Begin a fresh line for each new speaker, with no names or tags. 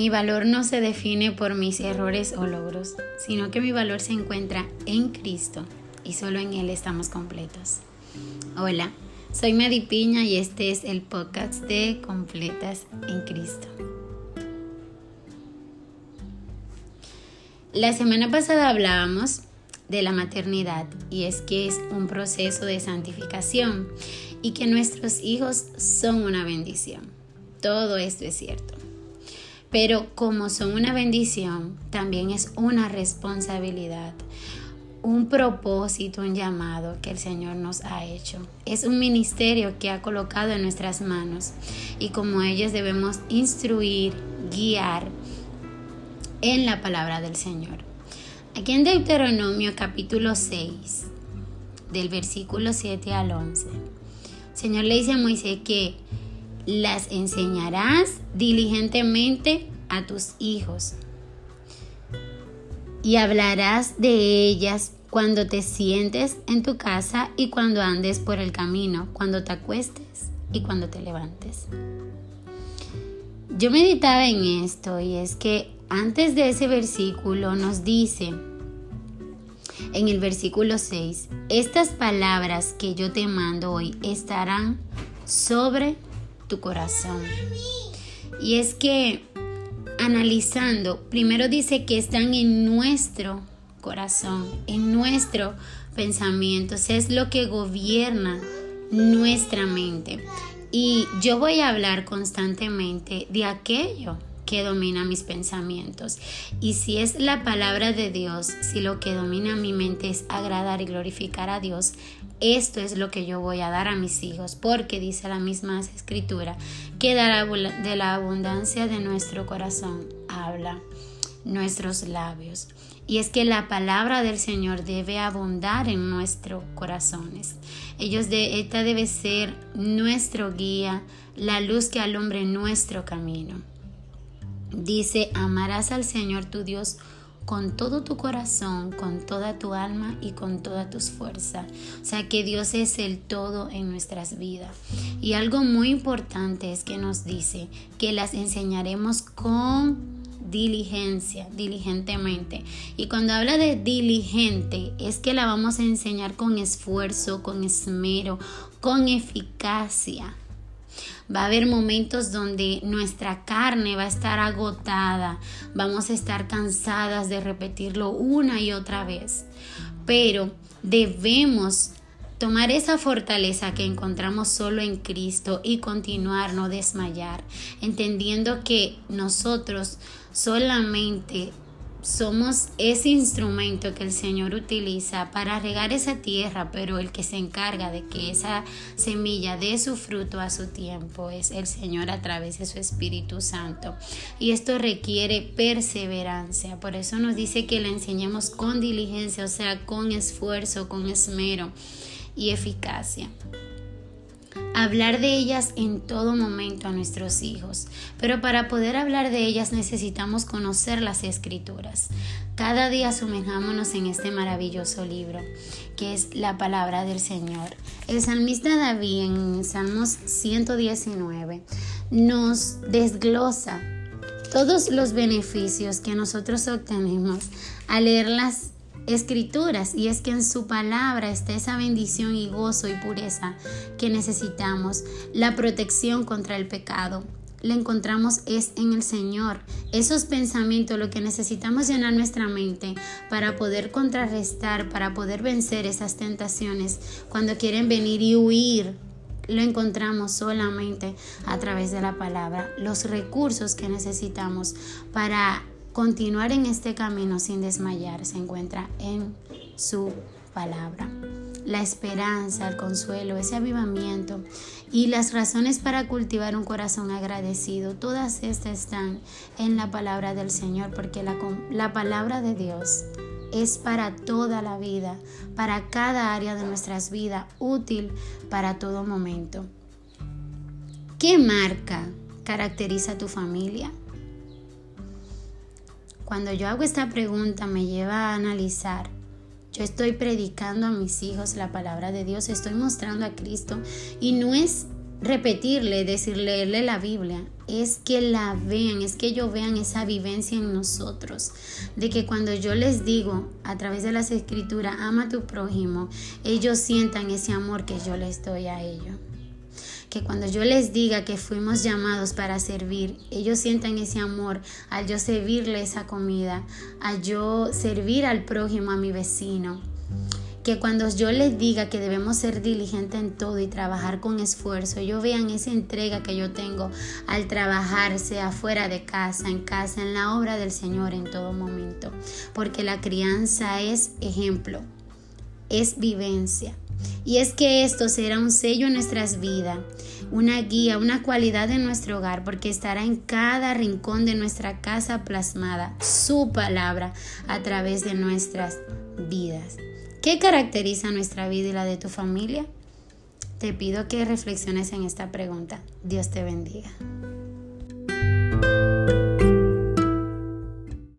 Mi valor no se define por mis errores o logros, sino que mi valor se encuentra en Cristo y solo en Él estamos completos. Hola, soy Madi Piña y este es el podcast de Completas en Cristo. La semana pasada hablábamos de la maternidad y es que es un proceso de santificación y que nuestros hijos son una bendición. Todo esto es cierto. Pero como son una bendición, también es una responsabilidad, un propósito, un llamado que el Señor nos ha hecho. Es un ministerio que ha colocado en nuestras manos y como ellos debemos instruir, guiar en la palabra del Señor. Aquí en Deuteronomio capítulo 6, del versículo 7 al 11, el Señor le dice a Moisés que las enseñarás diligentemente a tus hijos y hablarás de ellas cuando te sientes en tu casa y cuando andes por el camino, cuando te acuestes y cuando te levantes. Yo meditaba en esto y es que antes de ese versículo nos dice en el versículo 6, estas palabras que yo te mando hoy estarán sobre tu corazón. Y es que analizando, primero dice que están en nuestro corazón, en nuestro pensamiento, es lo que gobierna nuestra mente. Y yo voy a hablar constantemente de aquello que domina mis pensamientos. Y si es la palabra de Dios, si lo que domina mi mente es agradar y glorificar a Dios, esto es lo que yo voy a dar a mis hijos, porque dice la misma escritura, que de la abundancia de nuestro corazón habla nuestros labios. Y es que la palabra del Señor debe abundar en nuestros corazones. Ellos de, esta debe ser nuestro guía, la luz que alumbre nuestro camino. Dice, amarás al Señor tu Dios con todo tu corazón, con toda tu alma y con todas tus fuerzas. O sea que Dios es el todo en nuestras vidas. Y algo muy importante es que nos dice que las enseñaremos con diligencia, diligentemente. Y cuando habla de diligente, es que la vamos a enseñar con esfuerzo, con esmero, con eficacia. Va a haber momentos donde nuestra carne va a estar agotada, vamos a estar cansadas de repetirlo una y otra vez, pero debemos tomar esa fortaleza que encontramos solo en Cristo y continuar, no desmayar, entendiendo que nosotros solamente somos ese instrumento que el Señor utiliza para regar esa tierra, pero el que se encarga de que esa semilla dé su fruto a su tiempo es el Señor a través de su Espíritu Santo. Y esto requiere perseverancia, por eso nos dice que la enseñemos con diligencia, o sea, con esfuerzo, con esmero y eficacia hablar de ellas en todo momento a nuestros hijos, pero para poder hablar de ellas necesitamos conocer las escrituras. Cada día sumerjámonos en este maravilloso libro, que es la palabra del Señor. El salmista David en Salmos 119 nos desglosa todos los beneficios que nosotros obtenemos al leer las escrituras y es que en su palabra está esa bendición y gozo y pureza que necesitamos, la protección contra el pecado. La encontramos es en el Señor. Esos pensamientos, lo que necesitamos llenar nuestra mente para poder contrarrestar, para poder vencer esas tentaciones cuando quieren venir y huir lo encontramos solamente a través de la palabra. Los recursos que necesitamos para continuar en este camino sin desmayar se encuentra en su palabra. La esperanza, el consuelo, ese avivamiento y las razones para cultivar un corazón agradecido, todas estas están en la palabra del Señor, porque la, la palabra de Dios es para toda la vida, para cada área de nuestras vidas, útil para todo momento. ¿Qué marca caracteriza a tu familia? Cuando yo hago esta pregunta me lleva a analizar. Yo estoy predicando a mis hijos la palabra de Dios, estoy mostrando a Cristo y no es repetirle, decirle la Biblia, es que la vean, es que ellos vean esa vivencia en nosotros. De que cuando yo les digo a través de las escrituras, ama a tu prójimo, ellos sientan ese amor que yo les doy a ellos. Que cuando yo les diga que fuimos llamados para servir, ellos sientan ese amor al yo servirle esa comida, al yo servir al prójimo, a mi vecino que cuando yo les diga que debemos ser diligentes en todo y trabajar con esfuerzo, ellos vean esa entrega que yo tengo al trabajar, sea fuera de casa, en casa, en la obra del Señor en todo momento. Porque la crianza es ejemplo, es vivencia. Y es que esto será un sello en nuestras vidas, una guía, una cualidad en nuestro hogar, porque estará en cada rincón de nuestra casa plasmada su palabra a través de nuestras vidas. ¿Qué caracteriza nuestra vida y la de tu familia? Te pido que reflexiones en esta pregunta. Dios te bendiga.